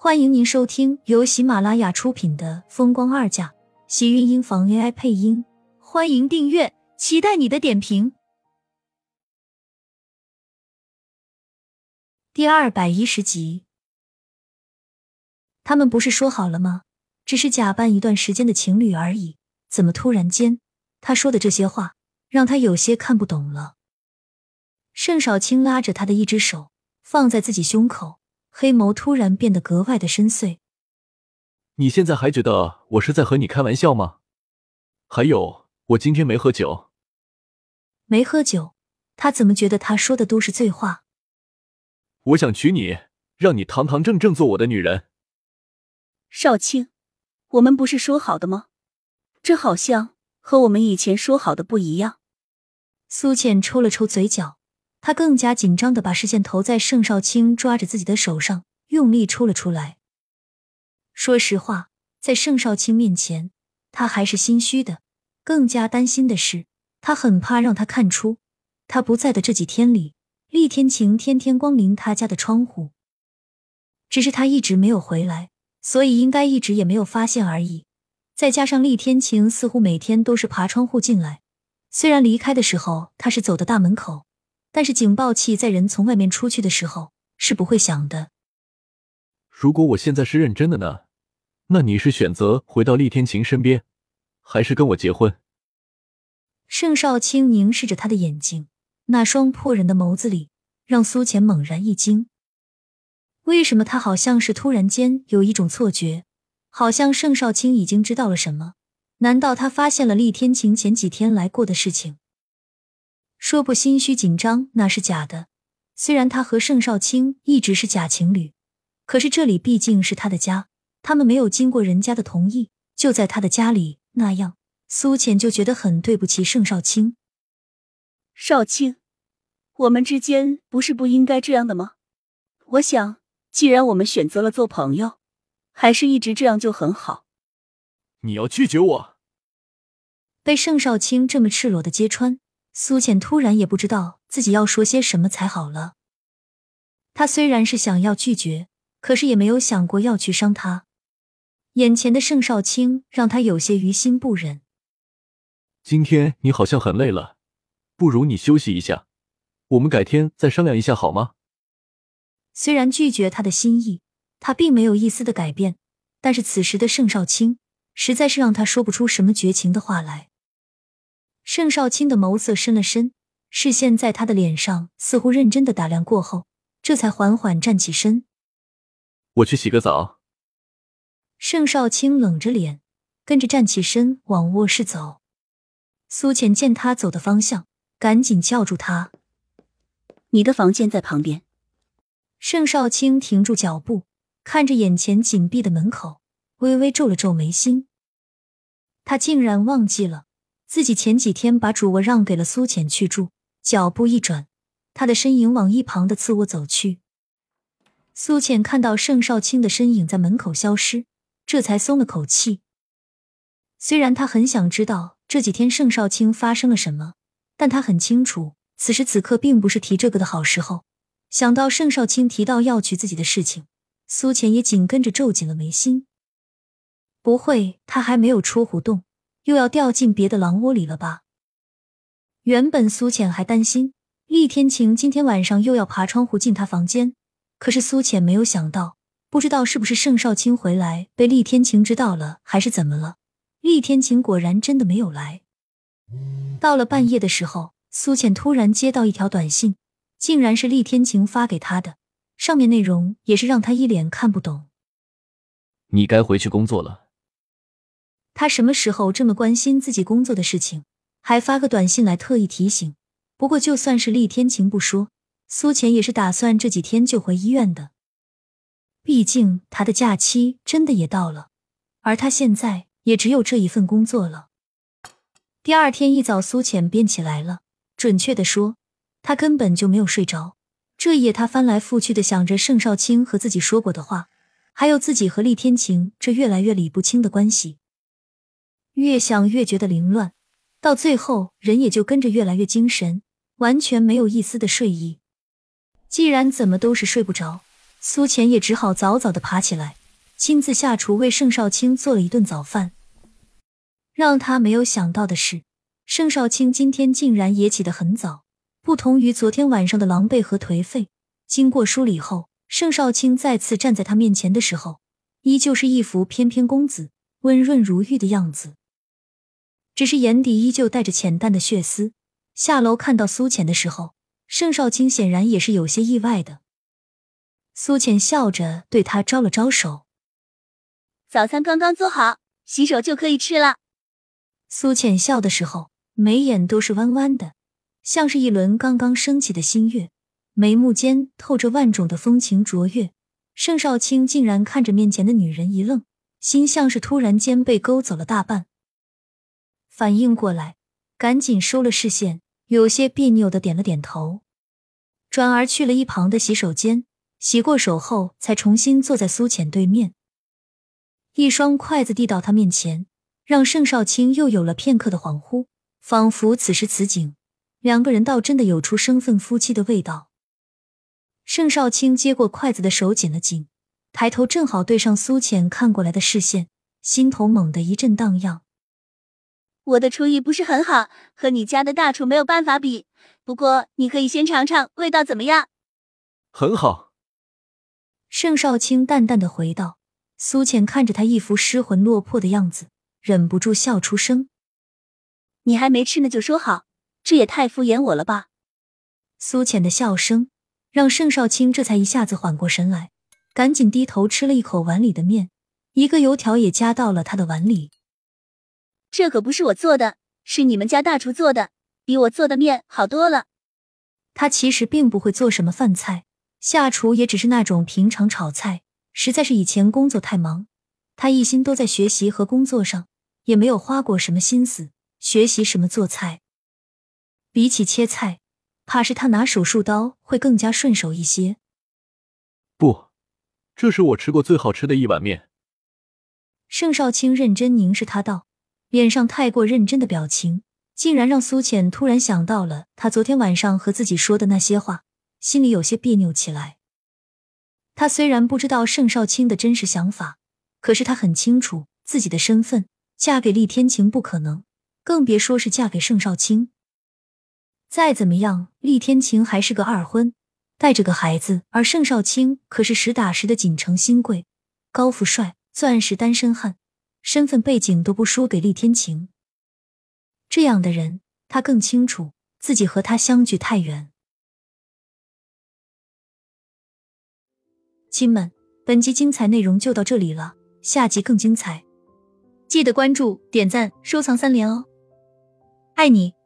欢迎您收听由喜马拉雅出品的《风光二嫁》，喜运音房 AI 配音。欢迎订阅，期待你的点评。第二百一十集，他们不是说好了吗？只是假扮一段时间的情侣而已，怎么突然间他说的这些话，让他有些看不懂了。盛少卿拉着他的一只手，放在自己胸口。黑眸突然变得格外的深邃。你现在还觉得我是在和你开玩笑吗？还有，我今天没喝酒。没喝酒，他怎么觉得他说的都是醉话？我想娶你，让你堂堂正正做我的女人。少卿，我们不是说好的吗？这好像和我们以前说好的不一样。苏浅抽了抽嘴角。他更加紧张的把视线投在盛少卿抓着自己的手上，用力抽了出来。说实话，在盛少卿面前，他还是心虚的。更加担心的是，他很怕让他看出，他不在的这几天里，厉天晴天天光临他家的窗户。只是他一直没有回来，所以应该一直也没有发现而已。再加上厉天晴似乎每天都是爬窗户进来，虽然离开的时候他是走的大门口。但是警报器在人从外面出去的时候是不会响的。如果我现在是认真的呢？那你是选择回到厉天晴身边，还是跟我结婚？盛少卿凝视着他的眼睛，那双破人的眸子里让苏浅猛然一惊。为什么他好像是突然间有一种错觉，好像盛少卿已经知道了什么？难道他发现了厉天晴前几天来过的事情？说不心虚紧张那是假的，虽然他和盛少卿一直是假情侣，可是这里毕竟是他的家，他们没有经过人家的同意就在他的家里那样，苏浅就觉得很对不起盛少卿。少卿，我们之间不是不应该这样的吗？我想，既然我们选择了做朋友，还是一直这样就很好。你要拒绝我？被盛少卿这么赤裸的揭穿。苏浅突然也不知道自己要说些什么才好了。他虽然是想要拒绝，可是也没有想过要去伤他。眼前的盛少卿让他有些于心不忍。今天你好像很累了，不如你休息一下，我们改天再商量一下好吗？虽然拒绝他的心意，他并没有一丝的改变，但是此时的盛少卿实在是让他说不出什么绝情的话来。盛少卿的眸色深了深，视线在他的脸上似乎认真的打量过后，这才缓缓站起身。我去洗个澡。盛少卿冷着脸，跟着站起身往卧室走。苏浅见他走的方向，赶紧叫住他：“你的房间在旁边。”盛少卿停住脚步，看着眼前紧闭的门口，微微皱了皱眉心。他竟然忘记了。自己前几天把主卧让给了苏浅去住，脚步一转，他的身影往一旁的次卧走去。苏浅看到盛少卿的身影在门口消失，这才松了口气。虽然他很想知道这几天盛少卿发生了什么，但他很清楚此时此刻并不是提这个的好时候。想到盛少卿提到要娶自己的事情，苏浅也紧跟着皱紧了眉心。不会，他还没有出胡洞。又要掉进别的狼窝里了吧？原本苏浅还担心厉天晴今天晚上又要爬窗户进他房间，可是苏浅没有想到，不知道是不是盛少卿回来被厉天晴知道了，还是怎么了？厉天晴果然真的没有来。到了半夜的时候，苏浅突然接到一条短信，竟然是厉天晴发给他的，上面内容也是让他一脸看不懂。你该回去工作了。他什么时候这么关心自己工作的事情，还发个短信来特意提醒？不过就算是厉天晴不说，苏浅也是打算这几天就回医院的。毕竟他的假期真的也到了，而他现在也只有这一份工作了。第二天一早，苏浅便起来了。准确的说，他根本就没有睡着。这夜他翻来覆去的想着盛少卿和自己说过的话，还有自己和厉天晴这越来越理不清的关系。越想越觉得凌乱，到最后人也就跟着越来越精神，完全没有一丝的睡意。既然怎么都是睡不着，苏浅也只好早早的爬起来，亲自下厨为盛少卿做了一顿早饭。让他没有想到的是，盛少卿今天竟然也起得很早，不同于昨天晚上的狼狈和颓废。经过梳理后，盛少卿再次站在他面前的时候，依旧是一副翩翩公子、温润如玉的样子，只是眼底依旧带着浅淡的血丝。下楼看到苏浅的时候，盛少卿显然也是有些意外的。苏浅笑着对他招了招手：“早餐刚刚做好，洗手就可以吃了。”苏浅笑的时候，眉眼都是弯弯的，像是一轮刚刚升起的新月，眉目间透着万种的风情卓越。盛少卿竟然看着面前的女人一愣，心像是突然间被勾走了大半。反应过来，赶紧收了视线，有些别扭的点了点头，转而去了一旁的洗手间。洗过手后，才重新坐在苏浅对面，一双筷子递到他面前，让盛少卿又有了片刻的恍惚，仿佛此时此景，两个人倒真的有出生分夫妻的味道。盛少卿接过筷子的手紧了紧，抬头正好对上苏浅看过来的视线，心头猛地一阵荡漾。我的厨艺不是很好，和你家的大厨没有办法比，不过你可以先尝尝，味道怎么样？很好。盛少卿淡淡的回道：“苏浅看着他一副失魂落魄的样子，忍不住笑出声。你还没吃呢就说好，这也太敷衍我了吧？”苏浅的笑声让盛少卿这才一下子缓过神来，赶紧低头吃了一口碗里的面，一个油条也夹到了他的碗里。这可不是我做的，是你们家大厨做的，比我做的面好多了。他其实并不会做什么饭菜。下厨也只是那种平常炒菜，实在是以前工作太忙，他一心都在学习和工作上，也没有花过什么心思学习什么做菜。比起切菜，怕是他拿手术刀会更加顺手一些。不，这是我吃过最好吃的一碗面。盛少卿认真凝视他道，脸上太过认真的表情，竟然让苏浅突然想到了他昨天晚上和自己说的那些话。心里有些别扭起来。他虽然不知道盛少卿的真实想法，可是他很清楚自己的身份，嫁给厉天晴不可能，更别说是嫁给盛少卿。再怎么样，厉天晴还是个二婚，带着个孩子，而盛少卿可是实打实的锦城新贵，高富帅，钻石单身汉，身份背景都不输给厉天晴。这样的人，他更清楚自己和他相距太远。亲们，本集精彩内容就到这里了，下集更精彩，记得关注、点赞、收藏三连哦，爱你！